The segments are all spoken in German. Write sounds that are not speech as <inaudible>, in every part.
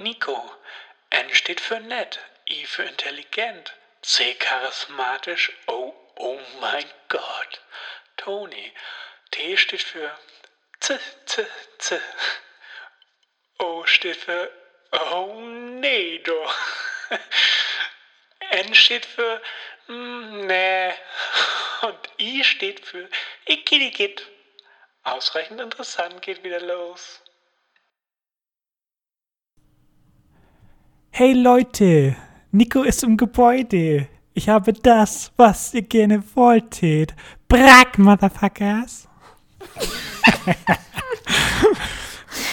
Nico. N steht für nett, I für intelligent, C charismatisch, O, oh mein Gott. Toni. T steht für Z, Z, Z. O steht für Oh nee, doch. <laughs> N steht für mm. Und I steht für Ikidigit. Ausreichend interessant geht wieder los. Hey Leute, Nico ist im Gebäude. Ich habe das, was ihr gerne wolltet. Brack, Motherfuckers. <laughs>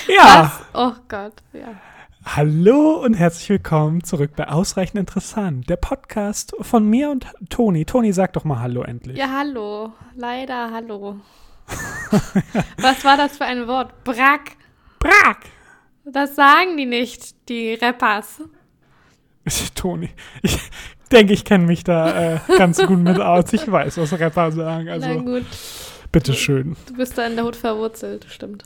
ja. Was? Oh Gott, ja. Hallo und herzlich willkommen zurück bei Ausreichend Interessant, der Podcast von mir und Toni. Toni, sag doch mal Hallo endlich. Ja, hallo. Leider hallo. <laughs> Was war das für ein Wort? Brack. Brack. Das sagen die nicht, die Rappers. Toni, ich denke, ich kenne mich da äh, ganz gut mit aus. Ich weiß, was Rapper sagen. Also, Na gut. Bitteschön. Du bist da in der Hut verwurzelt, stimmt.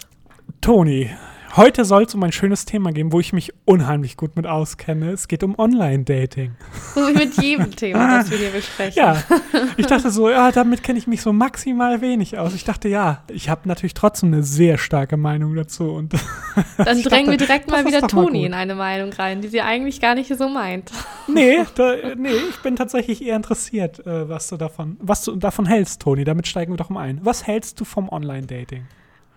Toni, Heute soll es um ein schönes Thema gehen, wo ich mich unheimlich gut mit auskenne. Es geht um Online-Dating. So <laughs> wie mit jedem Thema, das wir hier besprechen. Ja, ich dachte so, ja, damit kenne ich mich so maximal wenig aus. Ich dachte, ja, ich habe natürlich trotzdem eine sehr starke Meinung dazu. Und <laughs> Dann drängen dachte, wir direkt mal wieder Toni mal in eine Meinung rein, die sie eigentlich gar nicht so meint. <laughs> Nee, da, nee ich bin tatsächlich eher interessiert, äh, was du davon, was du davon hältst, Toni. Damit steigen wir doch mal ein. Was hältst du vom Online-Dating?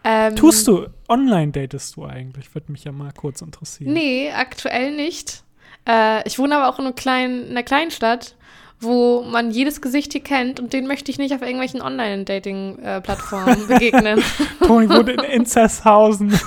Ähm, Tust du, online datest du eigentlich? Würde mich ja mal kurz interessieren. Nee, aktuell nicht. Äh, ich wohne aber auch in, kleinen, in einer kleinen Stadt wo man jedes Gesicht hier kennt und den möchte ich nicht auf irgendwelchen Online-Dating-Plattformen <laughs> begegnen. Toni wohnt in Inzesshausen.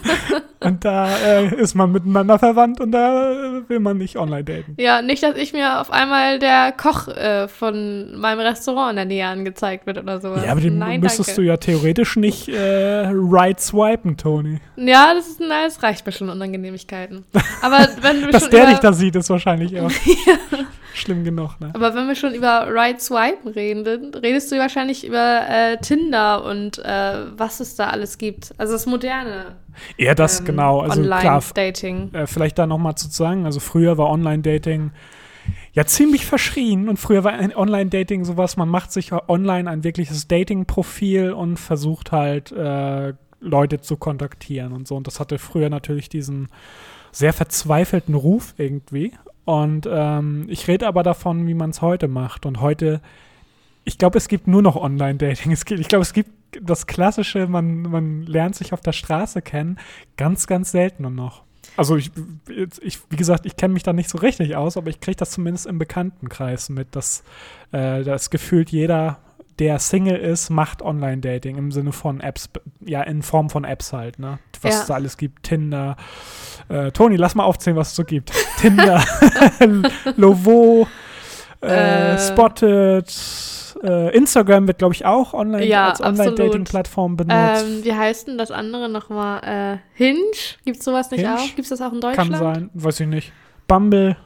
<laughs> und da äh, ist man miteinander verwandt und da will man nicht online daten. Ja, nicht, dass ich mir auf einmal der Koch äh, von meinem Restaurant in der Nähe angezeigt wird oder so. Ja, aber den Nein, müsstest danke. du ja theoretisch nicht äh, right swipen, Toni. Ja, das, ist, na, das reicht mir schon Unangenehmigkeiten. Aber wenn du <laughs> Dass der dich da sieht, ist wahrscheinlich auch. ja schlimm genug, ne? Aber wenn wir schon über Right Swipe reden, redest du wahrscheinlich über äh, Tinder und äh, was es da alles gibt. Also das moderne. Ja, das ähm, genau. Also Online-Dating. Äh, vielleicht da nochmal zu sagen, also früher war Online-Dating ja ziemlich verschrien und früher war Online-Dating sowas, man macht sich online ein wirkliches Dating-Profil und versucht halt äh, Leute zu kontaktieren und so. Und das hatte früher natürlich diesen sehr verzweifelten Ruf irgendwie. Und ähm, ich rede aber davon, wie man es heute macht. Und heute, ich glaube, es gibt nur noch Online-Dating. Ich glaube, es gibt das Klassische, man, man lernt sich auf der Straße kennen, ganz, ganz selten nur noch. Also ich, ich wie gesagt, ich kenne mich da nicht so richtig aus, aber ich kriege das zumindest im Bekanntenkreis mit, dass äh, das gefühlt jeder der Single ist, macht Online-Dating im Sinne von Apps, ja, in Form von Apps halt, ne? Was ja. es da alles gibt. Tinder. Äh, Toni, lass mal aufzählen, was es so gibt. <laughs> Tinder, <laughs> Lovo, äh, äh, Spotted, äh, Instagram wird, glaube ich, auch online ja, als Online-Dating-Plattform benutzt. Ähm, wie heißt denn das andere nochmal? Äh, Hinge? Gibt es sowas nicht Hinge? auch? Gibt es das auch in Deutschland? Kann sein, weiß ich nicht. Bumble.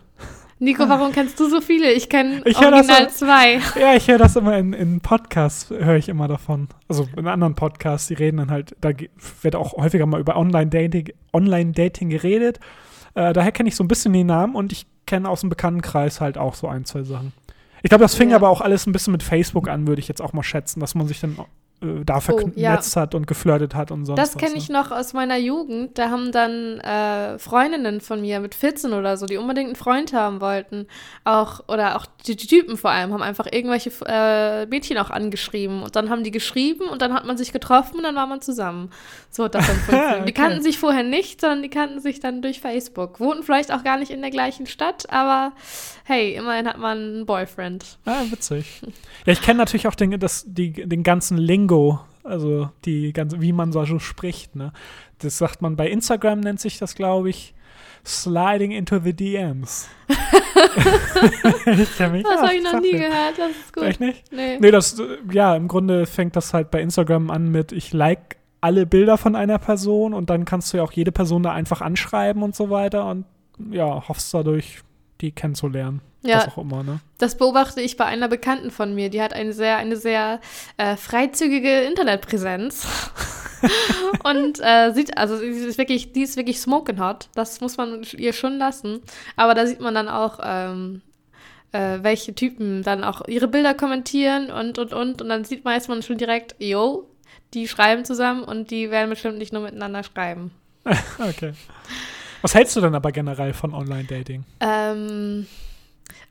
Nico, warum kennst du so viele? Ich kenne original das, zwei. Ja, ich höre das immer in, in Podcasts, höre ich immer davon. Also in anderen Podcasts, die reden dann halt, da wird auch häufiger mal über Online-Dating Online -Dating geredet. Äh, daher kenne ich so ein bisschen die Namen und ich kenne aus dem Bekanntenkreis halt auch so ein, zwei Sachen. Ich glaube, das fing ja. aber auch alles ein bisschen mit Facebook an, würde ich jetzt auch mal schätzen, dass man sich dann äh, da vernetzt oh, ja. hat und geflirtet hat und sonst Das kenne ich ne? noch aus meiner Jugend. Da haben dann äh, Freundinnen von mir mit 14 oder so, die unbedingt einen Freund haben wollten, auch oder auch die, die Typen vor allem, haben einfach irgendwelche äh, Mädchen auch angeschrieben und dann haben die geschrieben und dann hat man sich getroffen und dann war man zusammen. So hat das dann <laughs> funktioniert. okay. Die kannten sich vorher nicht, sondern die kannten sich dann durch Facebook. Wohnten vielleicht auch gar nicht in der gleichen Stadt, aber hey, immerhin hat man einen Boyfriend. Ah, witzig. Ja, ich kenne natürlich auch den, das, die, den ganzen Lingo, also die ganze, wie man so spricht, ne? Das sagt man bei Instagram, nennt sich das, glaube ich, Sliding into the DMs. <laughs> ich mich, das habe ich noch nie gehört, das ist gut. Echt nicht? Nee. Nee, das, ja, im Grunde fängt das halt bei Instagram an mit, ich like alle Bilder von einer Person und dann kannst du ja auch jede Person da einfach anschreiben und so weiter und ja, hoffst dadurch die kennenzulernen. Ja, was auch immer, ne? Das beobachte ich bei einer Bekannten von mir. Die hat eine sehr, eine sehr äh, freizügige Internetpräsenz. <laughs> und äh, sieht, also sie ist wirklich, die ist wirklich smoking hot. Das muss man ihr schon lassen. Aber da sieht man dann auch, ähm, äh, welche Typen dann auch ihre Bilder kommentieren und und und. Und dann sieht weiß man schon direkt, yo, die schreiben zusammen und die werden bestimmt nicht nur miteinander schreiben. <laughs> okay. Was hältst du denn aber generell von Online-Dating? Ähm,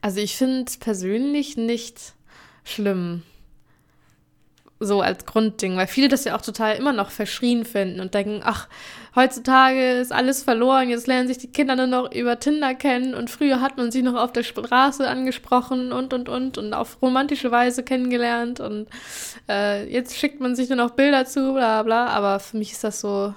also ich finde es persönlich nicht schlimm. So als Grundding, weil viele das ja auch total immer noch verschrien finden und denken, ach, heutzutage ist alles verloren, jetzt lernen sich die Kinder nur noch über Tinder kennen und früher hat man sie noch auf der Straße angesprochen und und und und auf romantische Weise kennengelernt und äh, jetzt schickt man sich nur noch Bilder zu, bla bla, aber für mich ist das so,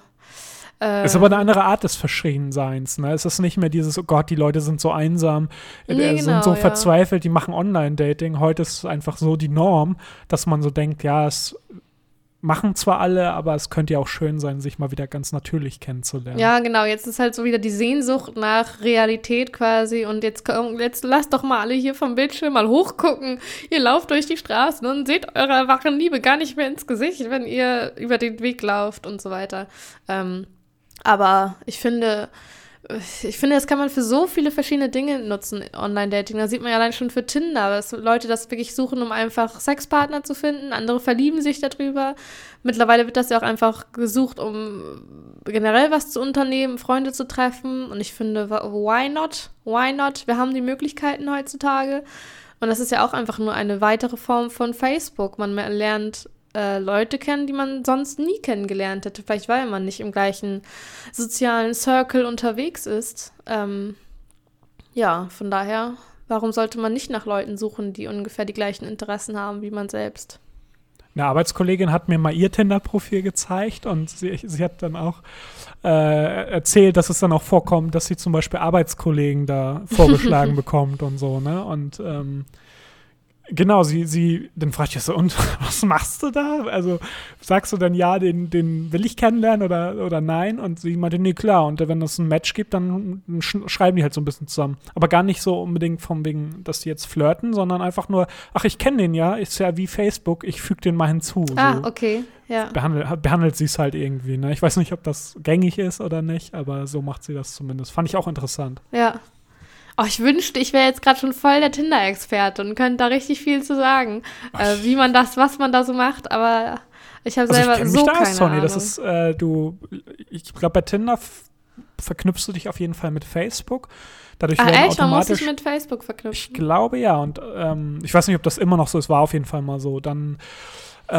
äh, ist aber eine andere Art des Verschrienseins. Ne? Es ist nicht mehr dieses, oh Gott, die Leute sind so einsam, äh, nee, genau, sind so ja. verzweifelt, die machen Online-Dating. Heute ist es einfach so die Norm, dass man so denkt, ja, es machen zwar alle, aber es könnte ja auch schön sein, sich mal wieder ganz natürlich kennenzulernen. Ja, genau. Jetzt ist halt so wieder die Sehnsucht nach Realität quasi. Und jetzt, jetzt lasst doch mal alle hier vom Bildschirm mal hochgucken. Ihr lauft durch die Straßen und seht eurer wachen Liebe gar nicht mehr ins Gesicht, wenn ihr über den Weg lauft und so weiter. Ähm, aber ich finde, ich finde, das kann man für so viele verschiedene Dinge nutzen, Online-Dating. Da sieht man ja allein schon für Tinder, dass Leute das wirklich suchen, um einfach Sexpartner zu finden. Andere verlieben sich darüber. Mittlerweile wird das ja auch einfach gesucht, um generell was zu unternehmen, Freunde zu treffen. Und ich finde, why not? Why not? Wir haben die Möglichkeiten heutzutage. Und das ist ja auch einfach nur eine weitere Form von Facebook. Man lernt äh, Leute kennen, die man sonst nie kennengelernt hätte. Vielleicht weil man nicht im gleichen sozialen Circle unterwegs ist. Ähm, ja, von daher, warum sollte man nicht nach Leuten suchen, die ungefähr die gleichen Interessen haben wie man selbst? Eine Arbeitskollegin hat mir mal ihr Tinder-Profil gezeigt und sie, sie hat dann auch äh, erzählt, dass es dann auch vorkommt, dass sie zum Beispiel Arbeitskollegen da <laughs> vorgeschlagen bekommt und so, ne? Und ähm, Genau, sie, sie, dann fragt ich so, und <laughs> was machst du da? Also sagst du dann ja, den, den will ich kennenlernen oder, oder nein? Und sie meinte, nee, klar. Und wenn es ein Match gibt, dann schreiben die halt so ein bisschen zusammen. Aber gar nicht so unbedingt vom wegen, dass die jetzt flirten, sondern einfach nur, ach, ich kenne den ja, ist ja wie Facebook, ich füge den mal hinzu. Ah, so. okay, ja. Behandelt, behandelt sie es halt irgendwie, ne? Ich weiß nicht, ob das gängig ist oder nicht, aber so macht sie das zumindest. Fand ich auch interessant. Ja, Oh, ich wünschte, ich wäre jetzt gerade schon voll der Tinder-Experte und könnte da richtig viel zu sagen, äh, wie man das, was man da so macht, aber ich habe also selber ich so da keine Sonny. Ahnung. Das ist, äh, du, ich glaube, bei Tinder verknüpfst du dich auf jeden Fall mit Facebook. Dadurch Ach, werden echt? Man muss sich mit Facebook verknüpfen? Ich glaube ja. Und ähm, ich weiß nicht, ob das immer noch so ist, war auf jeden Fall mal so. Dann äh,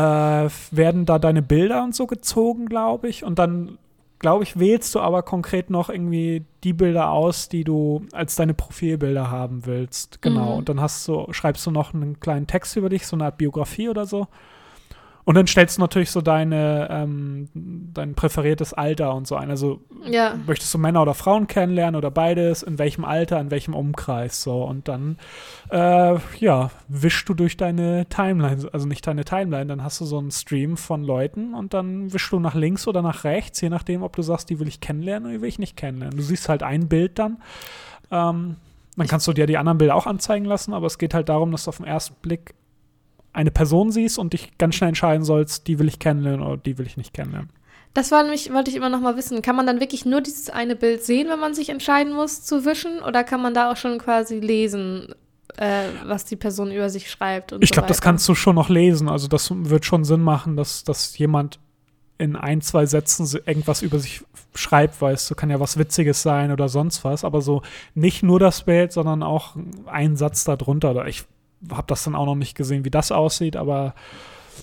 werden da deine Bilder und so gezogen, glaube ich. Und dann glaube ich, wählst du aber konkret noch irgendwie die Bilder aus, die du als deine Profilbilder haben willst. Genau. Mhm. Und dann hast du, schreibst du noch einen kleinen Text über dich, so eine Art Biografie oder so. Und dann stellst du natürlich so deine, ähm, dein präferiertes Alter und so ein. Also ja. möchtest du Männer oder Frauen kennenlernen oder beides, in welchem Alter, in welchem Umkreis so. Und dann, äh, ja, wischst du durch deine Timeline, also nicht deine Timeline, dann hast du so einen Stream von Leuten und dann wischst du nach links oder nach rechts, je nachdem, ob du sagst, die will ich kennenlernen oder die will ich nicht kennenlernen. Du siehst halt ein Bild dann. Ähm, dann kannst du dir die anderen Bilder auch anzeigen lassen, aber es geht halt darum, dass du auf den ersten Blick eine Person siehst und dich ganz schnell entscheiden sollst, die will ich kennenlernen oder die will ich nicht kennenlernen. Das war nämlich, wollte ich immer noch mal wissen. Kann man dann wirklich nur dieses eine Bild sehen, wenn man sich entscheiden muss zu wischen? Oder kann man da auch schon quasi lesen, äh, was die Person über sich schreibt? ich glaube, so das kannst du schon noch lesen. Also das wird schon Sinn machen, dass, dass jemand in ein, zwei Sätzen irgendwas über sich schreibt, weißt du, kann ja was Witziges sein oder sonst was, aber so nicht nur das Bild, sondern auch ein Satz darunter. Ich habe das dann auch noch nicht gesehen, wie das aussieht, aber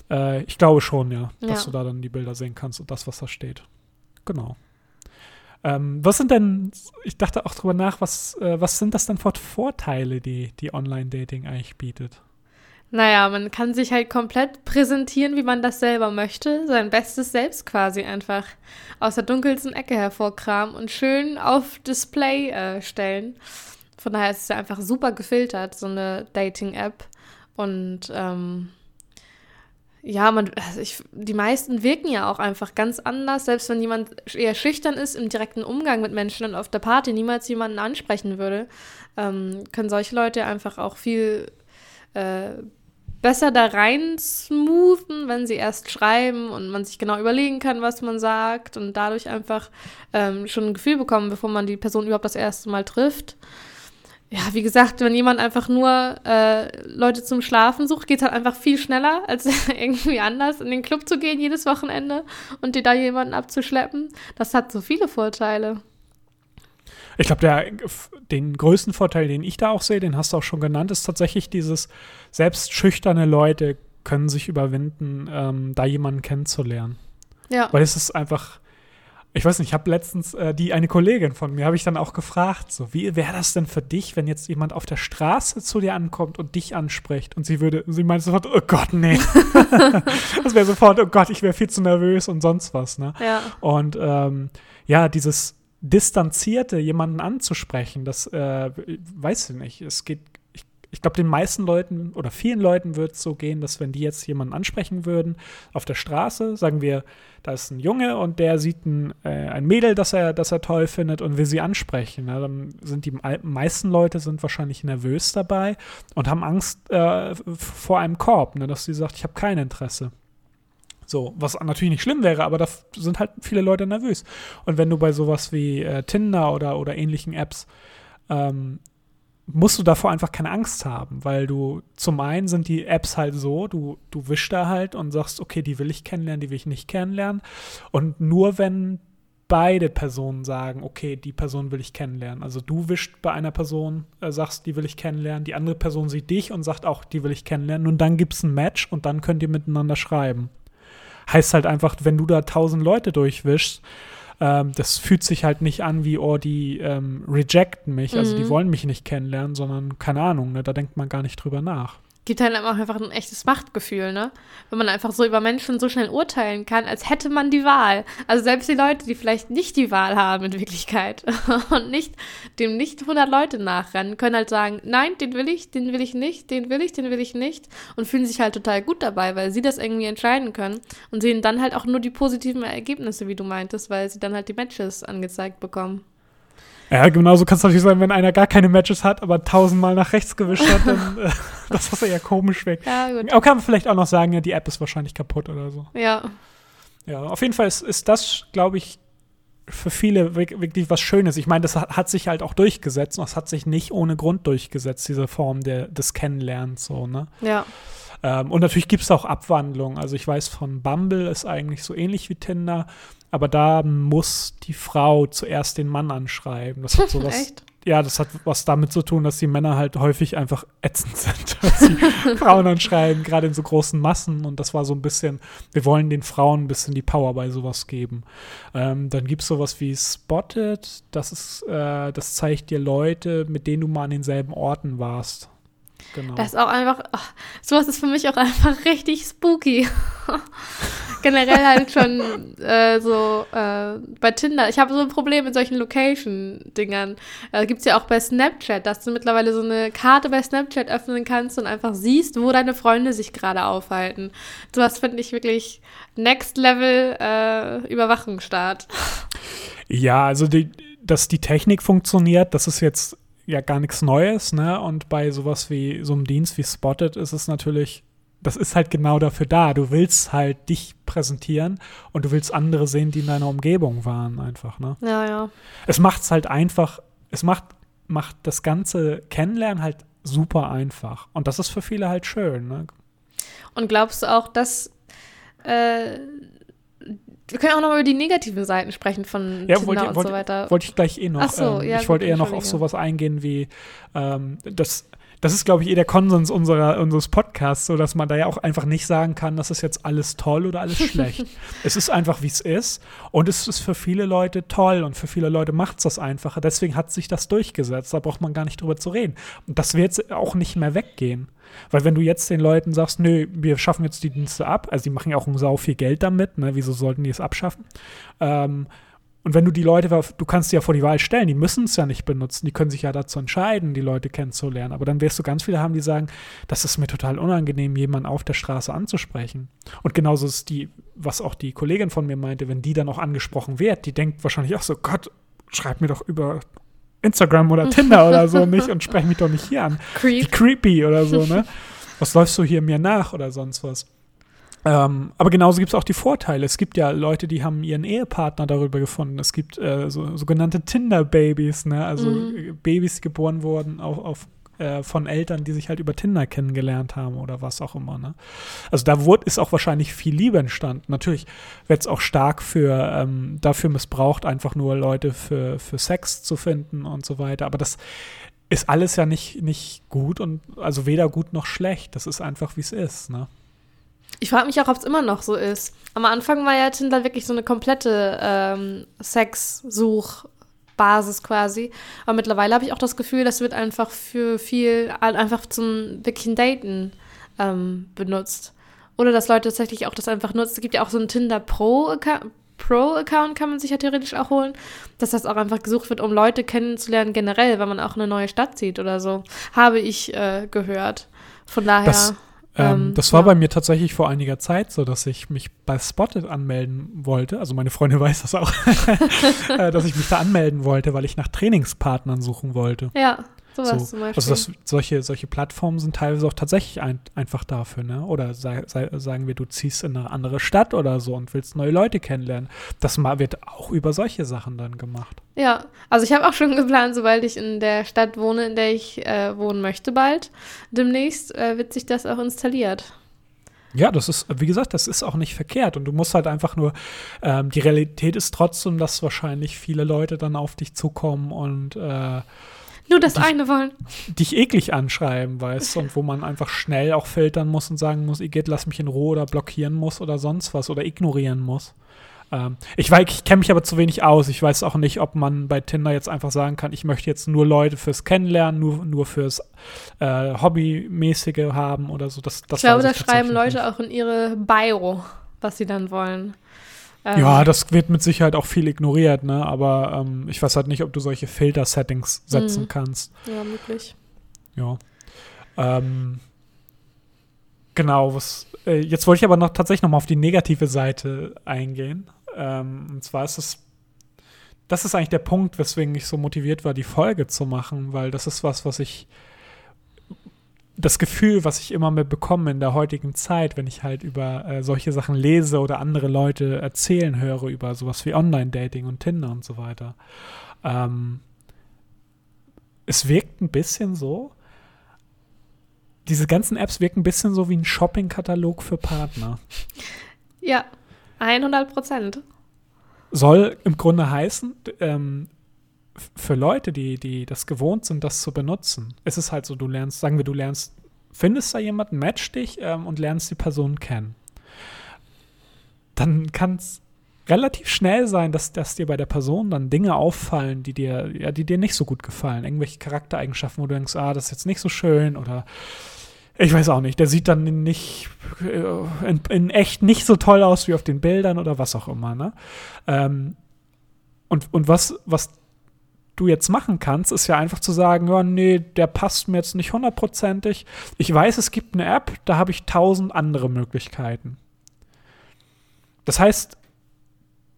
äh, ich glaube schon, ja, dass ja. du da dann die Bilder sehen kannst und das, was da steht. Genau. Ähm, was sind denn, ich dachte auch drüber nach, was, äh, was sind das denn für Vorteile, die, die Online-Dating eigentlich bietet? Naja, man kann sich halt komplett präsentieren, wie man das selber möchte. Sein bestes Selbst quasi einfach aus der dunkelsten Ecke hervorkramen und schön auf Display äh, stellen. Von daher ist es ja einfach super gefiltert, so eine Dating-App. Und ähm, ja, man, also ich, die meisten wirken ja auch einfach ganz anders, selbst wenn jemand eher schüchtern ist im direkten Umgang mit Menschen und auf der Party niemals jemanden ansprechen würde, ähm, können solche Leute einfach auch viel äh, besser da rein smoothen, wenn sie erst schreiben und man sich genau überlegen kann, was man sagt und dadurch einfach ähm, schon ein Gefühl bekommen, bevor man die Person überhaupt das erste Mal trifft. Ja, wie gesagt, wenn jemand einfach nur äh, Leute zum Schlafen sucht, geht es halt einfach viel schneller, <laughs> als irgendwie anders in den Club zu gehen jedes Wochenende und dir da jemanden abzuschleppen. Das hat so viele Vorteile. Ich glaube, den größten Vorteil, den ich da auch sehe, den hast du auch schon genannt, ist tatsächlich dieses, selbst schüchterne Leute können sich überwinden, ähm, da jemanden kennenzulernen. Ja. Weil es ist einfach, ich weiß nicht, ich habe letztens äh, die eine Kollegin von mir, habe ich dann auch gefragt, so, wie wäre das denn für dich, wenn jetzt jemand auf der Straße zu dir ankommt und dich anspricht und sie würde, sie meint sofort, oh Gott, nee. <laughs> das wäre sofort, oh Gott, ich wäre viel zu nervös und sonst was, ne? Ja. Und ähm, ja, dieses Distanzierte jemanden anzusprechen, das äh, weiß ich nicht. Es geht, ich, glaube, den meisten Leuten oder vielen Leuten wird es so gehen, dass wenn die jetzt jemanden ansprechen würden auf der Straße, sagen wir, da ist ein Junge und der sieht ein, äh, ein Mädel, das er, das er toll findet und will sie ansprechen. Ja, dann sind die meisten Leute sind wahrscheinlich nervös dabei und haben Angst äh, vor einem Korb, ne, dass sie sagt, ich habe kein Interesse. So, was natürlich nicht schlimm wäre, aber da sind halt viele Leute nervös. Und wenn du bei sowas wie äh, Tinder oder, oder ähnlichen Apps ähm, musst du davor einfach keine Angst haben, weil du zum einen sind die Apps halt so, du, du wischst da halt und sagst, okay, die will ich kennenlernen, die will ich nicht kennenlernen. Und nur wenn beide Personen sagen, okay, die Person will ich kennenlernen. Also du wischst bei einer Person, äh, sagst, die will ich kennenlernen, die andere Person sieht dich und sagt auch, die will ich kennenlernen. Und dann gibt es ein Match und dann könnt ihr miteinander schreiben heißt halt einfach, wenn du da tausend Leute durchwischst, ähm, das fühlt sich halt nicht an wie, oh, die ähm, rejecten mich, also die Mhm. wollen mich nicht kennenlernen, sondern keine Ahnung, ne, da denkt man gar nicht drüber nach. Gibt halt auch einfach ein echtes Machtgefühl, ne? Wenn man einfach so über Menschen so schnell urteilen kann, als hätte man die Wahl. Also selbst die Leute, die vielleicht nicht die Wahl haben in Wirklichkeit <laughs> und nicht dem nicht 100 Leute nachrennen, können halt sagen, nein, den will ich, den will ich nicht, den will ich, den will ich nicht und fühlen sich halt total gut dabei, weil sie das irgendwie entscheiden können und sehen dann halt auch nur die positiven Ergebnisse, wie du meintest, weil sie dann halt die Matches angezeigt bekommen. Ja, genauso kann es natürlich sein, wenn einer gar keine Matches hat, aber tausendmal nach rechts gewischt hat, dann <laughs> äh, das ist ja komisch weg. Ja, gut. Aber kann man vielleicht auch noch sagen, ja, die App ist wahrscheinlich kaputt oder so. Ja. Ja, auf jeden Fall ist, ist das, glaube ich, für viele wirk- wirklich was Schönes. Ich meine, das hat, hat sich halt auch durchgesetzt und das hat sich nicht ohne Grund durchgesetzt, diese Form der, des Kennenlernens so, ne? Ja. Ähm, und natürlich gibt es auch Abwandlungen. Also ich weiß von Bumble ist eigentlich so ähnlich wie Tinder, aber da muss die Frau zuerst den Mann anschreiben. Das hat <laughs> sowas. Echt? Ja, das hat was damit zu tun, dass die Männer halt häufig einfach ätzend sind, <laughs> dass sie Frauen anschreiben, gerade in so großen Massen. Und das war so ein bisschen, wir wollen den Frauen ein bisschen die Power bei sowas geben. Ähm, dann gibt es sowas wie Spotted, das ist, äh, das zeigt dir Leute, mit denen du mal an denselben Orten warst. Genau. Das ist auch einfach, ach, sowas ist für mich auch einfach <laughs> richtig spooky. <laughs> Generell halt schon äh, so äh, bei Tinder. Ich habe so ein Problem mit solchen Location-Dingern. Äh, Gibt es ja auch bei Snapchat, dass du mittlerweile so eine Karte bei Snapchat öffnen kannst und einfach siehst, wo deine Freunde sich gerade aufhalten. Sowas finde ich wirklich Next Level äh. <laughs> Ja, also die, dass die Technik funktioniert, das ist jetzt ja gar nichts Neues, ne? Und bei sowas wie so einem Dienst wie Spotted ist es natürlich, das ist halt genau dafür da. Du willst halt dich präsentieren und du willst andere sehen, die in deiner Umgebung waren, einfach, ne? Ja, ja. Es macht es halt einfach, es macht, macht das ganze Kennenlernen halt super einfach. Und das ist für viele halt schön, ne? Und glaubst du auch, dass äh, wir können auch noch über die negativen Seiten sprechen von Ja, Tinder wollte, und wollte, so weiter. wollte ich gleich eh noch. Ach so, ähm, ja, ich wollte eher noch auf sowas eingehen wie ähm, das. Das ist, glaube ich, eh der Konsens unserer, unseres Podcasts, so dass man da ja auch einfach nicht sagen kann, das ist jetzt alles toll oder alles schlecht. <laughs> es ist einfach, wie es ist. Und es ist für viele Leute toll und für viele Leute macht es das einfacher. Deswegen hat sich das durchgesetzt. Da braucht man gar nicht drüber zu reden. Und das wird jetzt auch nicht mehr weggehen. Weil wenn du jetzt den Leuten sagst, nö, wir schaffen jetzt die Dienste ab, also die machen ja auch ein sau viel Geld damit, ne? wieso sollten die es abschaffen? Ähm, und wenn du die Leute, du kannst sie ja vor die Wahl stellen, die müssen es ja nicht benutzen, die können sich ja dazu entscheiden, die Leute kennenzulernen. Aber dann wirst du ganz viele haben, die sagen, das ist mir total unangenehm, jemanden auf der Straße anzusprechen. Und genauso ist die, was auch die Kollegin von mir meinte, wenn die dann auch angesprochen wird, die denkt wahrscheinlich auch so, Gott, schreib mir doch über Instagram oder <laughs> Tinder oder so nicht und sprech mich doch nicht hier an. Creep. creepy oder so, ne? was läufst du hier mir nach oder sonst was. Ähm, aber genauso gibt es auch die Vorteile. Es gibt ja Leute, die haben ihren Ehepartner darüber gefunden. Es gibt äh, so, sogenannte Tinder-Babys, ne? also Mhm. Babys, die geboren wurden auf, auf, äh, von Eltern, die sich halt über Tinder kennengelernt haben oder was auch immer. Ne? Also da wurde, ist auch wahrscheinlich viel Liebe entstanden. Natürlich wird es auch stark für ähm, dafür missbraucht, einfach nur Leute für, für Sex zu finden und so weiter. Aber das ist alles ja nicht, nicht gut und also weder gut noch schlecht. Das ist einfach, wie es ist. Ne? Ich frage mich auch, ob es immer noch so ist. Am Anfang war ja Tinder wirklich so eine komplette ähm, Sex-Such-Basis quasi. Aber mittlerweile habe ich auch das Gefühl, das wird einfach für viel, halt einfach zum wirklichen Daten ähm, benutzt. Oder dass Leute tatsächlich auch das einfach nutzen. Es gibt ja auch so einen Tinder Pro-Account. Pro-Account kann man sich ja theoretisch auch holen, dass das auch einfach gesucht wird, um Leute kennenzulernen generell, wenn man auch eine neue Stadt zieht oder so. Habe ich äh, gehört. Von daher. Das, ähm, ähm, das war ja. bei mir tatsächlich vor einiger Zeit so, dass ich mich bei Spotted anmelden wollte. Also meine Freundin <laughs> weiß das auch, <laughs> äh, dass ich mich da anmelden wollte, weil ich nach Trainingspartnern suchen wollte. Ja, sowas So. zum Beispiel. Also das, solche, solche Plattformen sind teilweise auch tatsächlich ein, einfach dafür, ne? Oder sei, sei, sagen wir, du ziehst in eine andere Stadt oder so und willst neue Leute kennenlernen. Das wird auch über solche Sachen dann gemacht. Ja, also ich habe auch schon <laughs> geplant, sobald ich in der Stadt wohne, in der ich äh, wohnen möchte bald, demnächst äh, wird sich das auch installiert. Ja, das ist, wie gesagt, das ist auch nicht verkehrt. Und du musst halt einfach nur, ähm, die Realität ist trotzdem, dass wahrscheinlich viele Leute dann auf dich zukommen und äh, Nur das Die- eine wollen. dich eklig anschreiben, weißt du, und wo man einfach schnell auch filtern muss und sagen muss, Igitt, lass mich in Ruhe oder blockieren muss oder sonst was oder ignorieren muss. Ähm, ich weiß, ich kenne mich aber zu wenig aus. Ich weiß auch nicht, ob man bei Tinder jetzt einfach sagen kann, ich möchte jetzt nur Leute fürs Kennenlernen, nur, nur fürs äh, Hobbymäßige haben oder so. Das, das ich glaube, da schreiben Leute auch in ihre Bio, was sie dann wollen. Ähm, Ja, das wird mit Sicherheit auch viel ignoriert, ne? Aber ähm, ich weiß halt nicht, ob du solche Filter-Settings setzen Mhm. kannst. Ja, möglich. Ja. Ähm, genau, was. Äh, jetzt wollte ich aber noch tatsächlich noch mal auf die negative Seite eingehen. Ähm, und zwar ist es. Das ist eigentlich der Punkt, weswegen ich so motiviert war, die Folge zu machen, weil das ist was, was ich. Das Gefühl, was ich immer mehr bekomme in der heutigen Zeit, wenn ich halt über äh, solche Sachen lese oder andere Leute erzählen höre über sowas wie Online-Dating und Tinder und so weiter. Ähm, es wirkt ein bisschen so, diese ganzen Apps wirken ein bisschen so wie ein Shopping-Katalog für Partner. Ja, 100 Prozent. Soll im Grunde heißen, ähm, für Leute, die, die das gewohnt sind, das zu benutzen, ist es halt so, du lernst, sagen wir, du lernst, findest da jemanden, match dich ähm, und lernst die Person kennen. Dann kann es relativ schnell sein, dass, dass dir bei der Person dann Dinge auffallen, die dir, ja, die dir nicht so gut gefallen. Irgendwelche Charaktereigenschaften, wo du denkst, ah, das ist jetzt nicht so schön oder ich weiß auch nicht, der sieht dann nicht äh, in, in echt nicht so toll aus wie auf den Bildern oder was auch immer, ne? Ähm, und, und was, was du jetzt machen kannst, ist ja einfach zu sagen, ja, nee, der passt mir jetzt nicht hundertprozentig. Ich weiß, es gibt eine App, da habe ich tausend andere Möglichkeiten. Das heißt,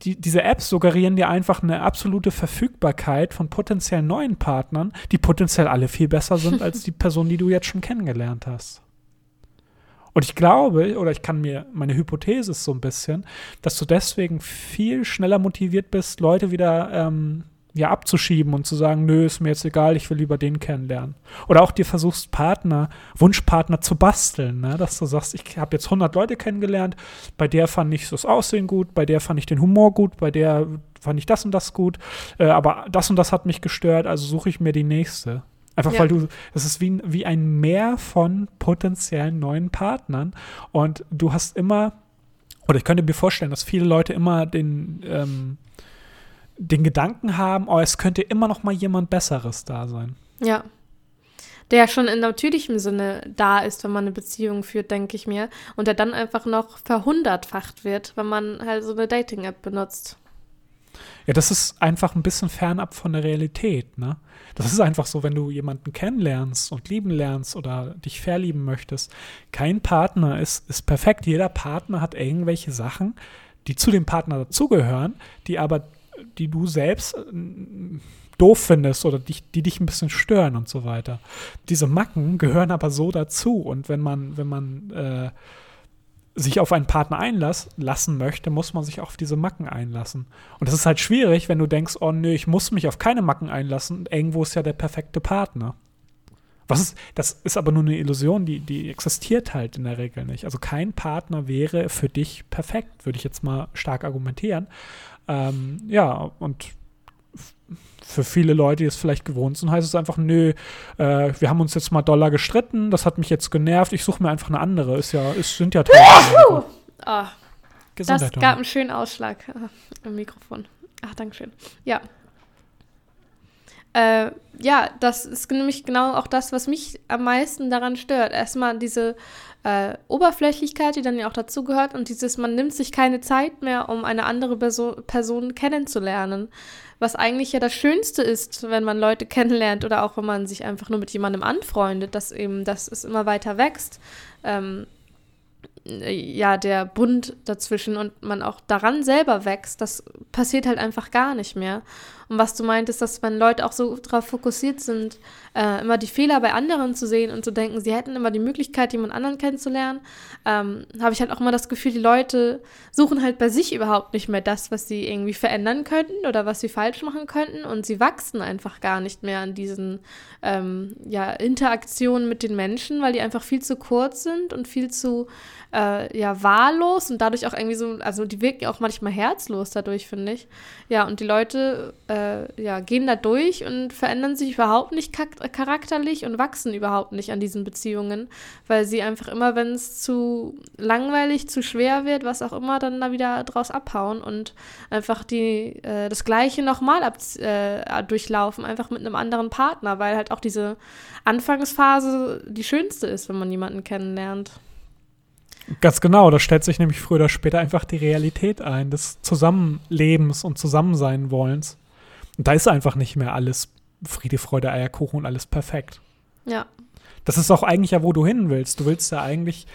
die, diese Apps suggerieren dir einfach eine absolute Verfügbarkeit von potenziell neuen Partnern, die potenziell alle viel besser sind als die <laughs> Person, die du jetzt schon kennengelernt hast. Und ich glaube, oder ich kann mir, meine Hypothese ist so ein bisschen, dass du deswegen viel schneller motiviert bist, Leute wieder ähm, ja, abzuschieben und zu sagen, nö, ist mir jetzt egal, ich will lieber den kennenlernen. Oder auch dir versuchst, Partner, Wunschpartner zu basteln, ne? dass du sagst, ich habe jetzt 100 Leute kennengelernt, bei der fand ich das Aussehen gut, bei der fand ich den Humor gut, bei der fand ich das und das gut, äh, aber das und das hat mich gestört, also suche ich mir die nächste. Einfach Ja. weil du, das ist wie, ein- wie ein Meer von potenziellen neuen Partnern und du hast immer, oder ich könnte mir vorstellen, dass viele Leute immer den, ähm, den Gedanken haben, oh, es könnte immer noch mal jemand Besseres da sein. Ja. Der schon in natürlichem Sinne da ist, wenn man eine Beziehung führt, denke ich mir. Und der dann einfach noch verhundertfacht wird, wenn man halt so eine Dating-App benutzt. Ja, das ist einfach ein bisschen fernab von der Realität, ne? Das ist einfach so, wenn du jemanden kennenlernst und lieben lernst oder dich verlieben möchtest. Kein Partner ist, ist perfekt. Jeder Partner hat irgendwelche Sachen, die zu dem Partner dazugehören, die aber, die du selbst äh, doof findest oder die, die dich ein bisschen stören und so weiter. Diese Macken gehören aber so dazu. Und wenn man, wenn man äh, sich auf einen Partner einlassen möchte, muss man sich auf diese Macken einlassen. Und das ist halt schwierig, wenn du denkst, oh nö, ich muss mich auf keine Macken einlassen. Irgendwo ist ja der perfekte Partner. Was ist, das ist aber nur eine Illusion, die, die existiert halt in der Regel nicht. Also kein Partner wäre für dich perfekt, würde ich jetzt mal stark argumentieren. Ähm, ja, und für viele Leute, die es vielleicht gewohnt sind, heißt es einfach, nö, äh, wir haben uns jetzt mal Dollar gestritten, das hat mich jetzt genervt, ich suche mir einfach eine andere. Ist ja, es sind ja Teilnehmer. oh, Das gab einen schönen Ausschlag äh, im Mikrofon. Ach, Dankeschön. Ja. Äh, ja, das ist nämlich genau auch das, was mich am meisten daran stört. Erstmal diese äh, Oberflächlichkeit, die dann ja auch dazugehört und dieses, man nimmt sich keine Zeit mehr, um eine andere Perso Person kennenzulernen. Was eigentlich ja das Schönste ist, wenn man Leute kennenlernt oder auch wenn man sich einfach nur mit jemandem anfreundet, dass eben, dass es immer weiter wächst. Ähm, ja, der Bund dazwischen und man auch daran selber wächst, das passiert halt einfach gar nicht mehr. Und was du meintest, dass wenn Leute auch so darauf fokussiert sind, äh, immer die Fehler bei anderen zu sehen und zu denken, sie hätten immer die Möglichkeit, jemand anderen kennenzulernen, ähm, habe ich halt auch immer das Gefühl, die Leute suchen halt bei sich überhaupt nicht mehr das, was sie irgendwie verändern könnten oder was sie falsch machen könnten und sie wachsen einfach gar nicht mehr an diesen ähm, ja, Interaktionen mit den Menschen, weil die einfach viel zu kurz sind und viel zu äh, ja, wahllos und dadurch auch irgendwie so, also die wirken auch manchmal herzlos dadurch, finde ich. Ja, und die Leute äh, ja, gehen da durch und verändern sich überhaupt nicht charakterlich und wachsen überhaupt nicht an diesen Beziehungen, weil sie einfach immer, wenn es zu langweilig, zu schwer wird, was auch immer, dann da wieder draus abhauen und einfach die, äh, das Gleiche nochmal äh, durchlaufen, einfach mit einem anderen Partner, weil halt auch diese Anfangsphase die schönste ist, wenn man jemanden kennenlernt. Ganz genau, da stellt sich nämlich früher oder später einfach die Realität ein, des Zusammenlebens und Zusammensein wollens. Und da ist einfach nicht mehr alles Friede, Freude, Eierkuchen und alles perfekt. Ja. Das ist auch eigentlich ja, wo du hin willst. Du willst ja eigentlich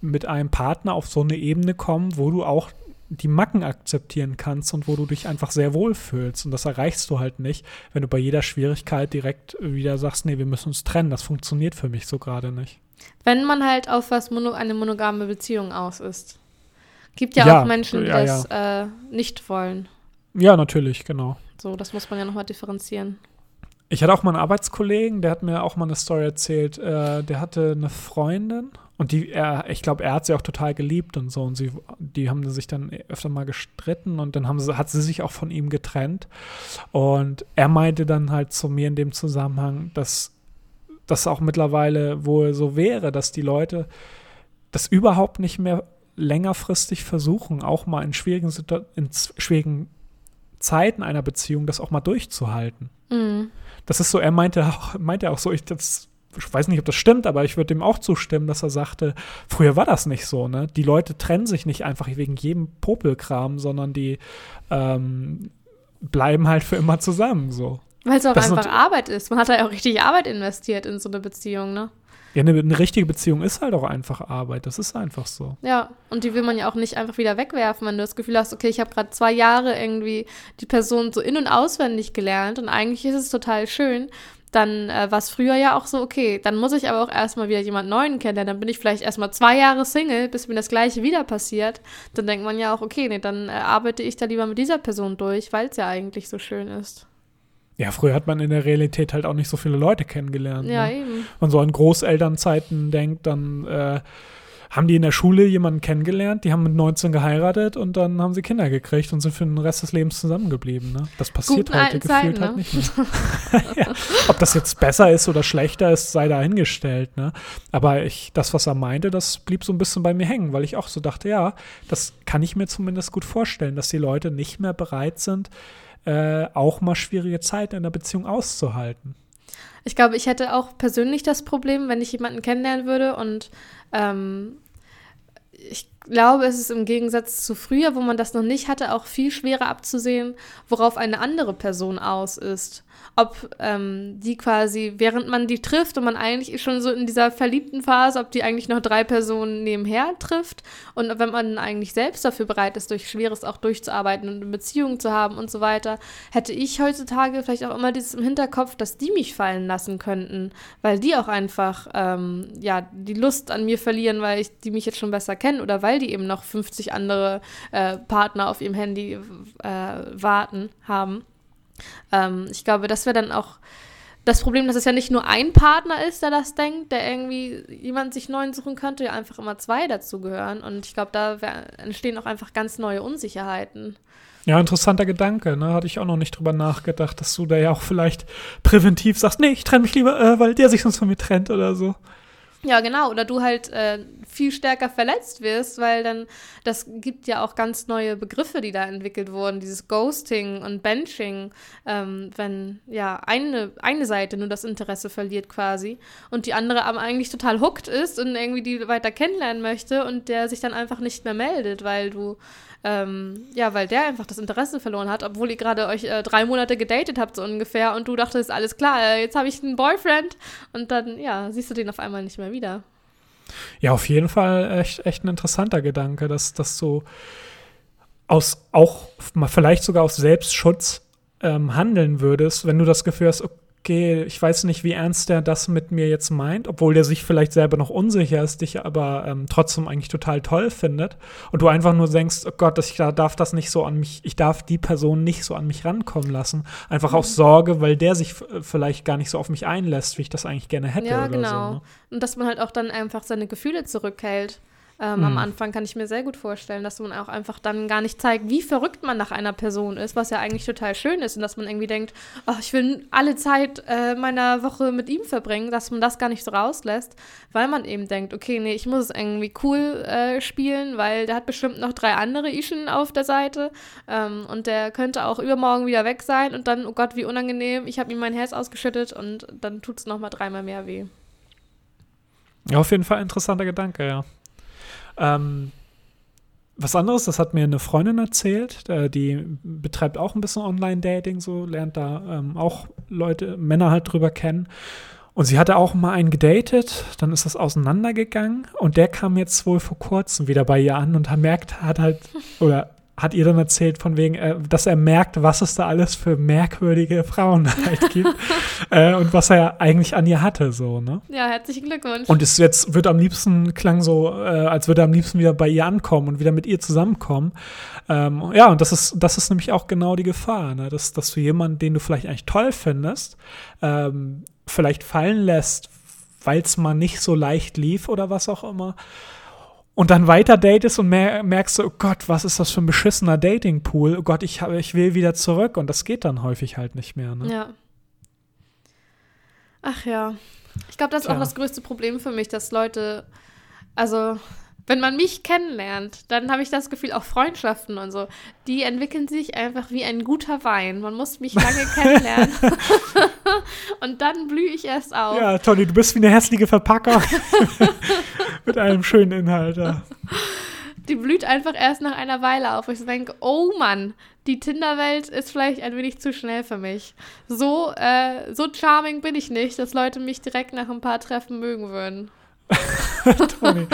mit einem Partner auf so eine Ebene kommen, wo du auch die Macken akzeptieren kannst und wo du dich einfach sehr wohl fühlst. Und das erreichst du halt nicht, wenn du bei jeder Schwierigkeit direkt wieder sagst, nee, wir müssen uns trennen. Das funktioniert für mich so gerade nicht. Wenn man halt auf was mono eine monogame Beziehung aus ist. Gibt ja, ja auch Menschen, die ja, das ja. Äh, nicht wollen. Ja, natürlich, genau. So, das muss man ja nochmal differenzieren. Ich hatte auch mal einen Arbeitskollegen, der hat mir auch mal eine Story erzählt. Äh, der hatte eine Freundin und die, er, ich glaube, er hat sie auch total geliebt und so. Und sie, die haben sich dann öfter mal gestritten und dann haben sie, hat sie sich auch von ihm getrennt. Und er meinte dann halt zu mir in dem Zusammenhang, dass das auch mittlerweile wohl so wäre, dass die Leute das überhaupt nicht mehr längerfristig versuchen, auch mal in schwierigen, in schwierigen Zeiten einer Beziehung das auch mal durchzuhalten. Mhm. Das ist so, er meinte auch, meinte auch so, ich, das, ich weiß nicht, ob das stimmt, aber ich würde ihm auch zustimmen, dass er sagte, früher war das nicht so, ne? Die Leute trennen sich nicht einfach wegen jedem Popelkram, sondern die ähm, bleiben halt für immer zusammen, so. Weil es auch das einfach Arbeit ist. Man hat ja auch richtig Arbeit investiert in so eine Beziehung, ne? Ja, eine, eine, richtige Beziehung ist halt auch einfach Arbeit. Das ist einfach so. Ja, und die will man ja auch nicht einfach wieder wegwerfen, wenn du das Gefühl hast, okay, ich habe gerade zwei Jahre irgendwie die Person so in- und auswendig gelernt und eigentlich ist es total schön. Dann äh, war es früher ja auch so, okay, dann muss ich aber auch erstmal wieder jemand Neuen kennenlernen. Dann bin ich vielleicht erstmal zwei Jahre Single, bis mir das Gleiche wieder passiert. Dann denkt man ja auch, okay, nee, dann äh, arbeite ich da lieber mit dieser Person durch, weil es ja eigentlich so schön ist. Ja, früher hat man in der Realität halt auch nicht so viele Leute kennengelernt. Ja, ne? eben. Wenn man so an Großelternzeiten denkt, dann äh, haben die in der Schule jemanden kennengelernt, die haben mit 19 geheiratet und dann haben sie Kinder gekriegt und sind für den Rest des Lebens zusammengeblieben. Ne? Das passiert Guten heute gefühlt Zeiten, halt ne? nicht mehr. <laughs> ja. Ob das jetzt besser ist oder schlechter ist, sei dahingestellt. Ne? Aber ich, das, was er meinte, das blieb so ein bisschen bei mir hängen, weil ich auch so dachte, ja, das kann ich mir zumindest gut vorstellen, dass die Leute nicht mehr bereit sind, äh, auch mal schwierige Zeiten in der Beziehung auszuhalten. Ich glaube, ich hätte auch persönlich das Problem, wenn ich jemanden kennenlernen würde und ähm, ich glaube, es ist im Gegensatz zu früher, wo man das noch nicht hatte, auch viel schwerer abzusehen, worauf eine andere Person aus ist. Ob ähm, die quasi, während man die trifft und man eigentlich schon so in dieser verliebten Phase, ob die eigentlich noch drei Personen nebenher trifft und wenn man eigentlich selbst dafür bereit ist, durch Schweres auch durchzuarbeiten und eine Beziehung zu haben und so weiter, hätte ich heutzutage vielleicht auch immer dieses im Hinterkopf, dass die mich fallen lassen könnten, weil die auch einfach, ähm, ja, die Lust an mir verlieren, weil ich die mich jetzt schon besser kennen oder weil die eben noch 50 andere äh, Partner auf ihrem Handy äh, warten haben. Ähm, ich glaube, das wäre dann auch das Problem, dass es ja nicht nur ein Partner ist, der das denkt, der irgendwie jemand sich neuen suchen könnte, ja einfach immer zwei dazugehören. Und ich glaube, da wär, entstehen auch einfach ganz neue Unsicherheiten. Ja, interessanter Gedanke, ne? Hatte ich auch noch nicht drüber nachgedacht, dass du da ja auch vielleicht präventiv sagst, nee, ich trenne mich lieber, äh, weil der sich sonst von mir trennt oder so. Ja, genau. Oder du halt äh, viel stärker verletzt wirst, weil dann, das gibt ja auch ganz neue Begriffe, die da entwickelt wurden. Dieses Ghosting und Benching, ähm, wenn ja eine, eine Seite nur das Interesse verliert quasi und die andere aber eigentlich total hooked ist und irgendwie die weiter kennenlernen möchte und der sich dann einfach nicht mehr meldet, weil du ähm, ja, weil der einfach das Interesse verloren hat, obwohl ihr gerade euch äh, drei Monate gedatet habt, so ungefähr, und du dachtest, alles klar, äh, jetzt habe ich einen Boyfriend und dann, ja, siehst du den auf einmal nicht mehr wieder. Ja, auf jeden Fall echt, echt ein interessanter Gedanke, dass das so aus auch vielleicht sogar aus Selbstschutz ähm, handeln würdest, wenn du das Gefühl hast, okay, okay, ich weiß nicht, wie ernst der das mit mir jetzt meint, obwohl der sich vielleicht selber noch unsicher ist, dich aber ähm, trotzdem eigentlich total toll findet und du einfach nur denkst, oh Gott, ich darf das nicht so an mich, ich darf die Person nicht so an mich rankommen lassen, einfach mhm. aus Sorge, weil der sich vielleicht gar nicht so auf mich einlässt, wie ich das eigentlich gerne hätte. Ja, genau. So, ne? Und dass man halt auch dann einfach seine Gefühle zurückhält. Ähm, mhm. Am Anfang kann ich mir sehr gut vorstellen, dass man auch einfach dann gar nicht zeigt, wie verrückt man nach einer Person ist, was ja eigentlich total schön ist und dass man irgendwie denkt, oh, ich will alle Zeit äh, meiner Woche mit ihm verbringen, dass man das gar nicht so rauslässt, weil man eben denkt, okay, nee, ich muss es irgendwie cool äh, spielen, weil der hat bestimmt noch drei andere Ischen auf der Seite ähm, und der könnte auch übermorgen wieder weg sein und dann, oh Gott, wie unangenehm, ich habe ihm mein Herz ausgeschüttet und dann tut es nochmal dreimal mehr weh. Ja, auf jeden Fall interessanter Gedanke, ja. Ähm, was anderes, das hat mir eine Freundin erzählt, äh, die betreibt auch ein bisschen Online-Dating, so lernt da ähm, auch Leute, Männer halt drüber kennen. Und sie hatte auch mal einen gedatet, dann ist das auseinandergegangen und der kam jetzt wohl vor kurzem wieder bei ihr an und hat merkt, hat halt, oder hat ihr dann erzählt, von wegen, äh, dass er merkt, was es da alles für merkwürdige Frauen <laughs> halt gibt <laughs> äh, und was er eigentlich an ihr hatte, so, ne? Ja, herzlichen Glückwunsch. Und es jetzt wird am liebsten, klang so, äh, als würde er am liebsten wieder bei ihr ankommen und wieder mit ihr zusammenkommen. Ähm, ja, und das ist, das ist nämlich auch genau die Gefahr, ne? dass, dass du jemanden, den du vielleicht eigentlich toll findest, ähm, vielleicht fallen lässt, weil es mal nicht so leicht lief oder was auch immer und dann weiter datest und mer merkst du, oh Gott, was ist das für ein beschissener Datingpool? Oh Gott, ich, hab, ich will wieder zurück. Und das geht dann häufig halt nicht mehr. Ne? Ja. Ach ja. Ich glaube, das ist Tja. auch das größte Problem für mich, dass Leute, also wenn man mich kennenlernt, dann habe ich das Gefühl, auch Freundschaften und so, die entwickeln sich einfach wie ein guter Wein. Man muss mich lange <laughs> kennenlernen. <laughs> und dann blühe ich erst auf. Ja, Toni, du bist wie eine hässliche Verpackung. <laughs> Mit einem schönen Inhalt, ja. Die blüht einfach erst nach einer Weile auf. Ich denke, oh Mann, die Tinderwelt ist vielleicht ein wenig zu schnell für mich. So, äh, so charming bin ich nicht, dass Leute mich direkt nach ein paar Treffen mögen würden. <laughs> Toni.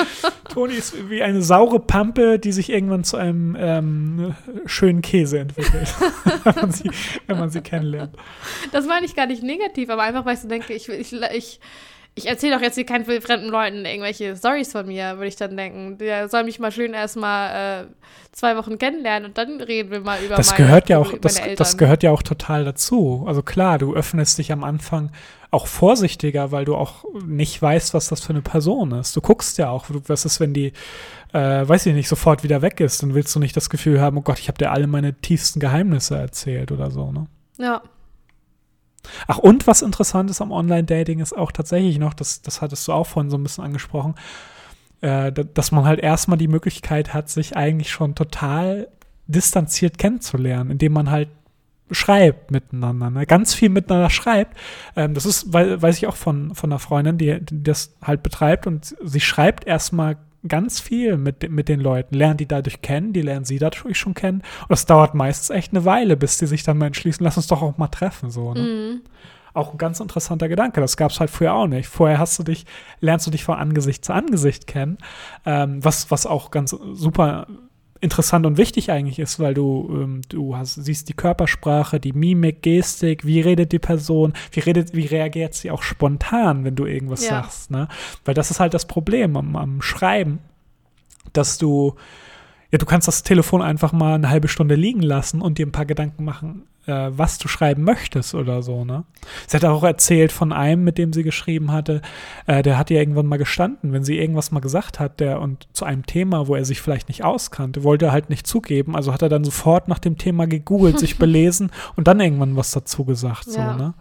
Toni ist wie eine saure Pampe, die sich irgendwann zu einem ähm, schönen Käse entwickelt, <laughs> wenn, man sie, wenn man sie kennenlernt. Das meine ich gar nicht negativ, aber einfach, weil ich so denke, ich, ich, ich ich erzähle doch jetzt hier keinen fremden Leuten irgendwelche Stories von mir, würde ich dann denken. Der soll mich mal schön erstmal äh, zwei Wochen kennenlernen und dann reden wir mal über das meine, gehört ja auch das, das gehört ja auch total dazu. Also klar, du öffnest dich am Anfang auch vorsichtiger, weil du auch nicht weißt, was das für eine Person ist. Du guckst ja auch, was ist, wenn die, äh, weiß ich nicht, sofort wieder weg ist, dann willst du nicht das Gefühl haben, oh Gott, ich habe dir alle meine tiefsten Geheimnisse erzählt oder so, ne? Ja. Ach, und was interessant ist am Online-Dating ist auch tatsächlich noch, das, das hattest du auch vorhin so ein bisschen angesprochen, äh, dass man halt erstmal die Möglichkeit hat, sich eigentlich schon total distanziert kennenzulernen, indem man halt schreibt miteinander, ne? ganz viel miteinander schreibt. Ähm, das ist, weiß ich auch von, von einer Freundin, die, die das halt betreibt und sie schreibt erstmal ganz viel mit, mit den Leuten, lernen die dadurch kennen, die lernen sie dadurch schon kennen. Und das dauert meistens echt eine Weile, bis die sich dann mal entschließen, lass uns doch auch mal treffen. So, ne? Mhm. Auch ein ganz interessanter Gedanke. Das gab es halt früher auch nicht. Vorher hast du dich, lernst du dich von Angesicht zu Angesicht kennen, ähm, was, was auch ganz super interessant und wichtig eigentlich ist, weil du, ähm, du hast, siehst die Körpersprache, die Mimik, Gestik, wie redet die Person, wie redet, wie reagiert sie auch spontan, wenn du irgendwas Ja. sagst, ne? Weil das ist halt das Problem am, am Schreiben, dass du, ja, du kannst das Telefon einfach mal eine halbe Stunde liegen lassen und dir ein paar Gedanken machen, äh, was du schreiben möchtest oder so, ne? Sie hat auch erzählt von einem, mit dem sie geschrieben hatte, äh, der hat ihr irgendwann mal gestanden, wenn sie irgendwas mal gesagt hat, der und zu einem Thema, wo er sich vielleicht nicht auskannte, wollte er halt nicht zugeben, also hat er dann sofort nach dem Thema gegoogelt, sich <laughs> belesen und dann irgendwann was dazu gesagt, so, Ja. ne?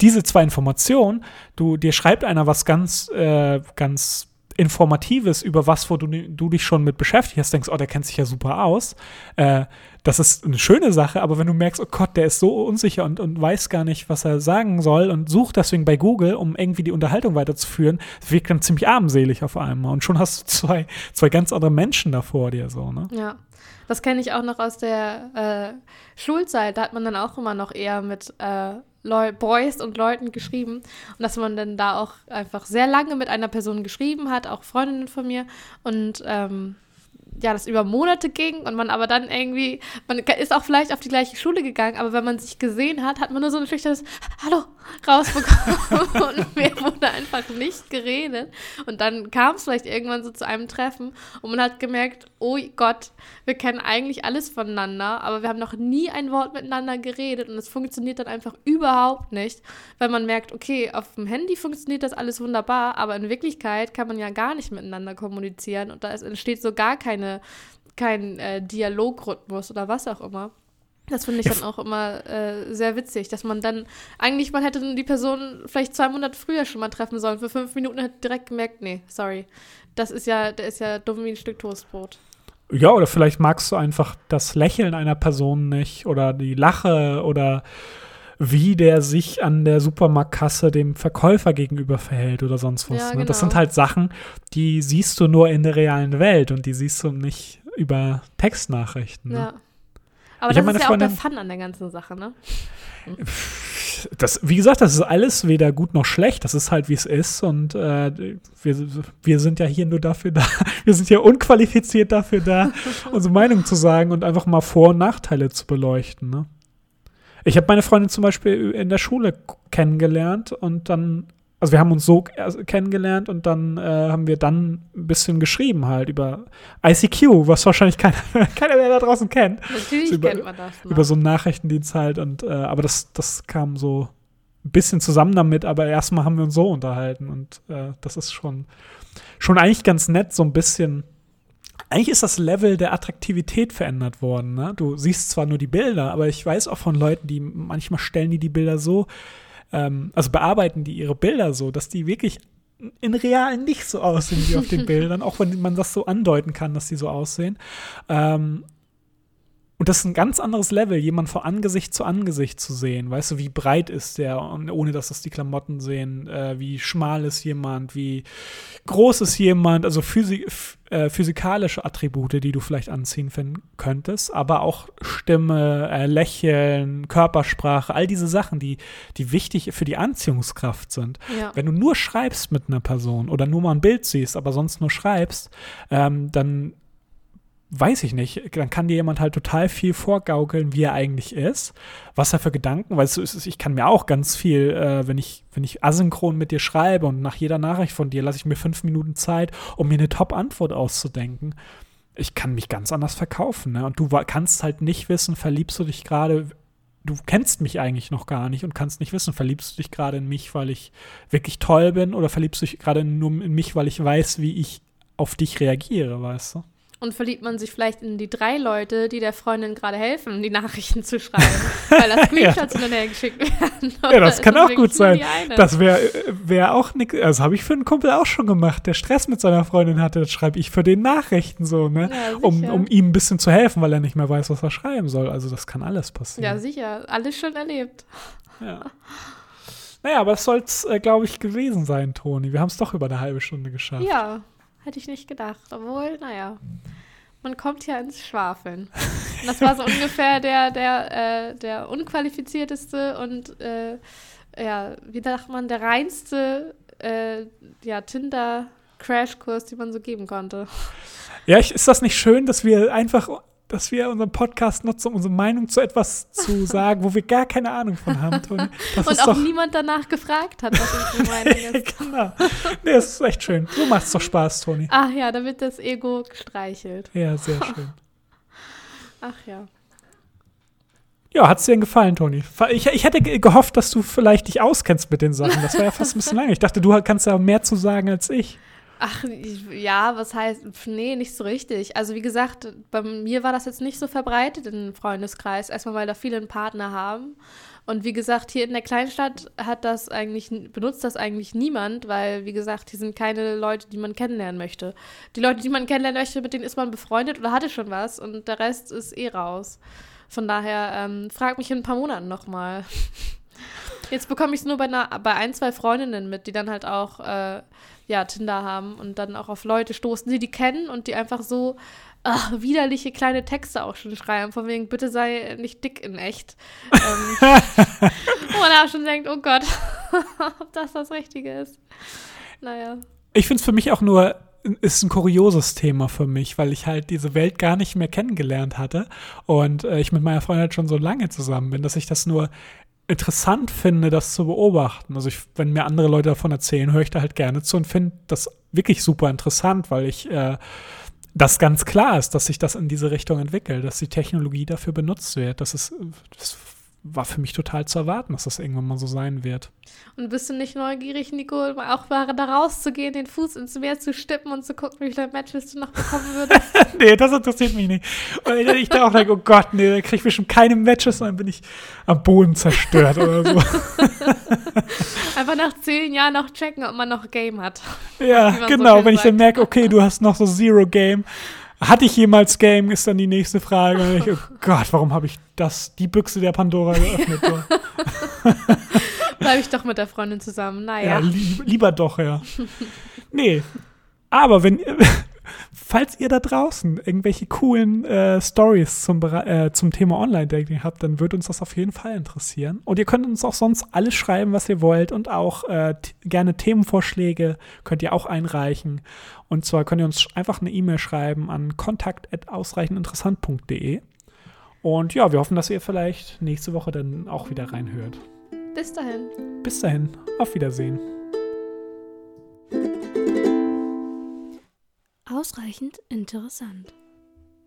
Diese zwei Informationen, du, dir schreibt einer was ganz, äh, ganz Informatives über was, wo du, du dich schon mit beschäftigt hast, denkst, oh, der kennt sich ja super aus. Äh, das ist eine schöne Sache, aber wenn du merkst, oh Gott, der ist so unsicher und, und weiß gar nicht, was er sagen soll und sucht deswegen bei Google, um irgendwie die Unterhaltung weiterzuführen, wirkt dann ziemlich armselig auf einmal. Und schon hast du zwei, zwei ganz andere Menschen da vor dir, so, ne? Ja. Das kenne ich auch noch aus der äh, Schulzeit. Da hat man dann auch immer noch eher mit äh, Leu Boys und Leuten geschrieben. Und dass man dann da auch einfach sehr lange mit einer Person geschrieben hat, auch Freundinnen von mir. Und ähm, ja, das über Monate ging und man aber dann irgendwie, man ist auch vielleicht auf die gleiche Schule gegangen, aber wenn man sich gesehen hat, hat man nur so ein schüchternes Hallo rausbekommen <laughs> und mehr wurde einfach nicht geredet. Und dann kam es vielleicht irgendwann so zu einem Treffen und man hat gemerkt, oh Gott, wir kennen eigentlich alles voneinander, aber wir haben noch nie ein Wort miteinander geredet und es funktioniert dann einfach überhaupt nicht, weil man merkt, okay, auf dem Handy funktioniert das alles wunderbar, aber in Wirklichkeit kann man ja gar nicht miteinander kommunizieren und da entsteht so gar keine, kein äh, Dialogrhythmus oder was auch immer. Das finde ich Ja, dann auch immer äh, sehr witzig, dass man dann, eigentlich, man hätte die Person vielleicht zwei Monate früher schon mal treffen sollen. Für fünf Minuten hätte direkt gemerkt, nee, sorry. Das ist ja, der ist ja dumm wie ein Stück Toastbrot. Ja, oder vielleicht magst du einfach das Lächeln einer Person nicht oder die Lache oder wie der sich an der Supermarktkasse dem Verkäufer gegenüber verhält oder sonst was. Ja, ne? Das genau. sind halt Sachen, die siehst du nur in der realen Welt und die siehst du nicht über Textnachrichten. Ne? Ja. Aber Ich das ist ja auch der Freundin- Fun an der ganzen Sache, ne? Das, wie gesagt, das ist alles weder gut noch schlecht. Das ist halt, wie es ist. Und äh, wir, wir sind ja hier nur dafür da. <laughs> Wir sind ja unqualifiziert dafür da, <laughs> unsere Meinung zu sagen und einfach mal Vor- und Nachteile zu beleuchten. Ne? Ich habe meine Freundin zum Beispiel in der Schule kennengelernt und dann, also wir haben uns so erst kennengelernt und dann äh, haben wir dann ein bisschen geschrieben halt über ICQ, was wahrscheinlich keiner, <laughs> keiner mehr da draußen kennt Natürlich So über- kennt man das. Ne? über so einen Nachrichtendienst halt und äh, aber das, das kam so ein bisschen zusammen damit, aber erstmal haben wir uns so unterhalten und äh, das ist schon, schon eigentlich ganz nett, so ein bisschen. Eigentlich ist das Level der Attraktivität verändert worden. Ne? Du siehst zwar nur die Bilder, aber ich weiß auch von Leuten, die manchmal stellen die die Bilder so, ähm, also bearbeiten die ihre Bilder so, dass die wirklich in real nicht so aussehen wie auf den <laughs> Bildern, auch wenn man das so andeuten kann, dass die so aussehen. Ähm, und das ist ein ganz anderes Level, jemand von Angesicht zu Angesicht zu sehen. Weißt du, wie breit ist der, und ohne dass das die Klamotten sehen, äh, wie schmal ist jemand, wie groß ist jemand, also physi äh, physikalische Attribute, die du vielleicht anziehen finden könntest, aber auch Stimme, äh, Lächeln, Körpersprache, all diese Sachen, die, die wichtig für die Anziehungskraft sind. Ja. Wenn du nur schreibst mit einer Person oder nur mal ein Bild siehst, aber sonst nur schreibst, ähm, dann weiß ich nicht, dann kann dir jemand halt total viel vorgaukeln, wie er eigentlich ist, was er für Gedanken, es ist, ich kann mir auch ganz viel, äh, wenn ich, wenn ich asynchron mit dir schreibe und nach jeder Nachricht von dir lasse ich mir fünf Minuten Zeit, um mir eine Top-Antwort auszudenken. Ich kann mich ganz anders verkaufen, ne? Und du kannst halt nicht wissen, verliebst du dich gerade, du kennst mich eigentlich noch gar nicht und kannst nicht wissen, verliebst du dich gerade in mich, weil ich wirklich toll bin oder verliebst du dich gerade nur in mich, weil ich weiß, wie ich auf dich reagiere, weißt du? Und verliebt man sich vielleicht in die drei Leute, die der Freundin gerade helfen, die Nachrichten zu schreiben, weil das <laughs> Screenshots hin und her geschickt werden. Ja, das kann auch gut sein. Das wäre wär auch nix, das habe ich für einen Kumpel auch schon gemacht, der Stress mit seiner Freundin hatte, das schreibe ich für den Nachrichten so, ne? Ja, um, um ihm ein bisschen zu helfen, weil er nicht mehr weiß, was er schreiben soll. Also das kann alles ja, passieren. sicher. Alles schon erlebt. Ja. Naja, aber das soll es, äh, glaube ich, gewesen sein, Toni. Wir haben es doch über eine halbe Stunde geschafft. Ja. Hätte ich nicht gedacht. Obwohl, naja, man kommt ja ins Schwafeln. Und <laughs> das war so ungefähr der, der, äh, der unqualifizierteste und, äh, ja, wie sagt man, der reinste, äh, ja, Tinder-Crashkurs, den man so geben konnte. Ja, ich, ist das nicht schön, dass wir einfach dass wir unseren Podcast nutzen, um unsere Meinung zu etwas zu <laughs> sagen, wo wir gar keine Ahnung von haben, Toni. Und auch niemand danach gefragt hat, was unsere <laughs> Meinung ist. genau. Nee, das ist echt schön. So macht es doch Spaß, Toni. Ach ja, da wird das Ego gestreichelt. Ja, sehr schön. <laughs> Ach ja. Ja, hat es dir denn gefallen, Toni? Ich, ich hätte gehofft, dass du vielleicht dich auskennst mit den Sachen. Das war ja fast ein bisschen lange. Ich dachte, du kannst ja mehr zu sagen als ich. Ach, ja, was heißt, nee, nicht so richtig. Also wie gesagt, bei mir war das jetzt nicht so verbreitet im Freundeskreis. Erstmal, weil da viele einen Partner haben. Und wie gesagt, hier in der Kleinstadt hat das eigentlich, benutzt das eigentlich niemand, weil, wie gesagt, hier sind keine Leute, die man kennenlernen möchte. Die Leute, die man kennenlernen möchte, mit denen ist man befreundet oder hatte schon was und der Rest ist eh raus. Von daher, ähm, frag mich in ein paar Monaten nochmal. <laughs> Jetzt bekomme ich es nur bei, einer, bei ein, zwei Freundinnen mit, die dann halt auch äh, ja, Tinder haben und dann auch auf Leute stoßen, die die kennen und die einfach so ach, widerliche kleine Texte auch schon schreiben, von wegen, bitte sei nicht dick in echt. ähm, <laughs> wo man auch schon denkt, oh Gott, <laughs> ob das das Richtige ist. Naja. Ich finde es für mich auch nur ist ein kurioses Thema für mich, weil ich halt diese Welt gar nicht mehr kennengelernt hatte und äh, ich mit meiner Freundin schon so lange zusammen bin, dass ich das nur interessant finde, das zu beobachten. Also ich, wenn mir andere Leute davon erzählen, höre ich da halt gerne zu und finde das wirklich super interessant, weil ich äh, das ganz klar ist, dass sich das in diese Richtung entwickelt, dass die Technologie dafür benutzt wird. Das ist das war für mich total zu erwarten, dass das irgendwann mal so sein wird. Und bist du nicht neugierig, Nico, auch mal da rauszugehen, den Fuß ins Meer zu stippen und zu gucken, wie viele Matches du noch bekommen würdest? <laughs> nee, das interessiert mich nicht. Und ich da auch denke, oh Gott, nee, da kriege ich bestimmt keine Matches, dann bin ich am Boden zerstört oder so. <laughs> Einfach nach zehn Jahren noch checken, ob man noch Game hat. Ja, genau, so wenn sagt. ich dann merke, okay, du hast noch so Zero Game, hatte ich jemals Game, ist dann die nächste Frage. Und ich, oh Gott, warum habe ich das, die Büchse der Pandora geöffnet? <laughs> Bleibe ich doch mit der Freundin zusammen. Naja. Ja, li lieber doch, ja. Nee. Aber wenn, falls ihr da draußen irgendwelche coolen äh, Stories zum, äh, zum Thema Online-Dating habt, dann würde uns das auf jeden Fall interessieren. Und ihr könnt uns auch sonst alles schreiben, was ihr wollt und auch äh, gerne Themenvorschläge könnt ihr auch einreichen. Und zwar könnt ihr uns einfach eine E-Mail schreiben an kontakt.ausreichendinteressant.de. Und ja, wir hoffen, dass ihr vielleicht nächste Woche dann auch wieder reinhört. Bis dahin. Bis dahin. Auf Wiedersehen. Ausreichend interessant.